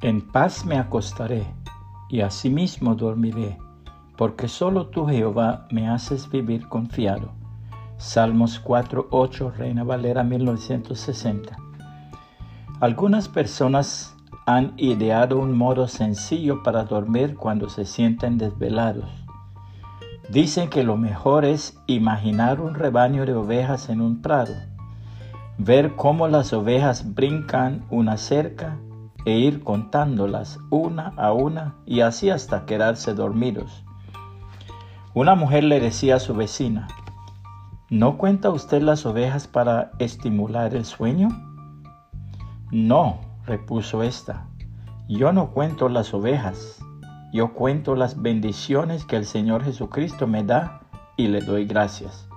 En paz me acostaré y asimismo dormiré, porque solo tú, Jehová, me haces vivir confiado. Salmos 4.8, Reina Valera 1960. Algunas personas han ideado un modo sencillo para dormir cuando se sienten desvelados. Dicen que lo mejor es imaginar un rebaño de ovejas en un prado, ver cómo las ovejas brincan una cerca e ir contándolas una a una y así hasta quedarse dormidos. Una mujer le decía a su vecina, ¿no cuenta usted las ovejas para estimular el sueño? No, repuso ésta, yo no cuento las ovejas, yo cuento las bendiciones que el Señor Jesucristo me da y le doy gracias.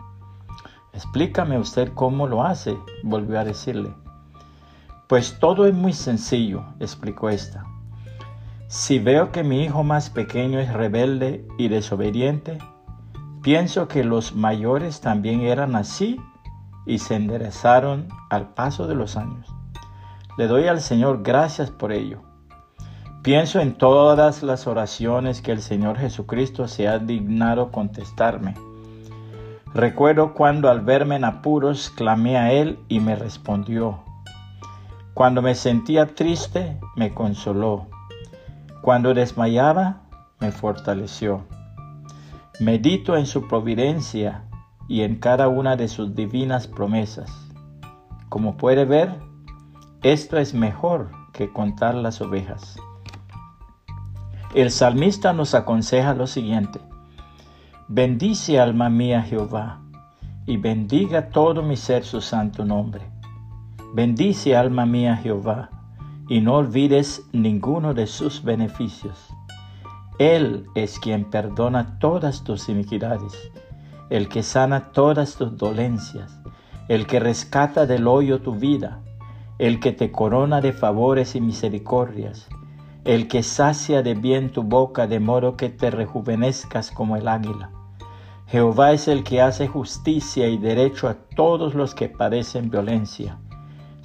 Explícame usted cómo lo hace, volvió a decirle. Pues todo es muy sencillo, explicó esta. Si veo que mi hijo más pequeño es rebelde y desobediente, pienso que los mayores también eran así y se enderezaron al paso de los años. Le doy al Señor gracias por ello. Pienso en todas las oraciones que el Señor Jesucristo se ha dignado contestarme. Recuerdo cuando al verme en apuros clamé a Él y me respondió. Cuando me sentía triste, me consoló. Cuando desmayaba, me fortaleció. Medito en su providencia y en cada una de sus divinas promesas. Como puede ver, esto es mejor que contar las ovejas. El salmista nos aconseja lo siguiente. Bendice alma mía Jehová, y bendiga todo mi ser su santo nombre Bendice alma mía Jehová, y no olvides ninguno de sus beneficios. Él es quien perdona todas tus iniquidades, el que sana todas tus dolencias, el que rescata del hoyo tu vida, el que te corona de favores y misericordias, el que sacia de bien tu boca de modo que te rejuvenezcas como el águila. Jehová es el que hace justicia y derecho a todos los que padecen violencia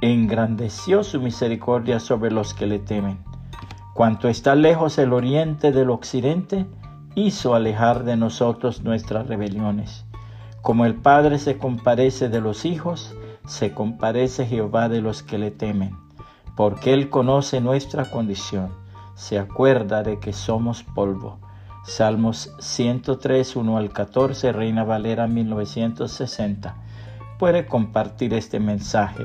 engrandeció su misericordia sobre los que le temen. Cuanto está lejos el oriente del occidente, hizo alejar de nosotros nuestras rebeliones. Como el Padre se comparece de los hijos, se comparece Jehová de los que le temen, porque Él conoce nuestra condición, se acuerda de que somos polvo. Salmos 103, 1 al 14, Reina Valera 1960. Puede compartir este mensaje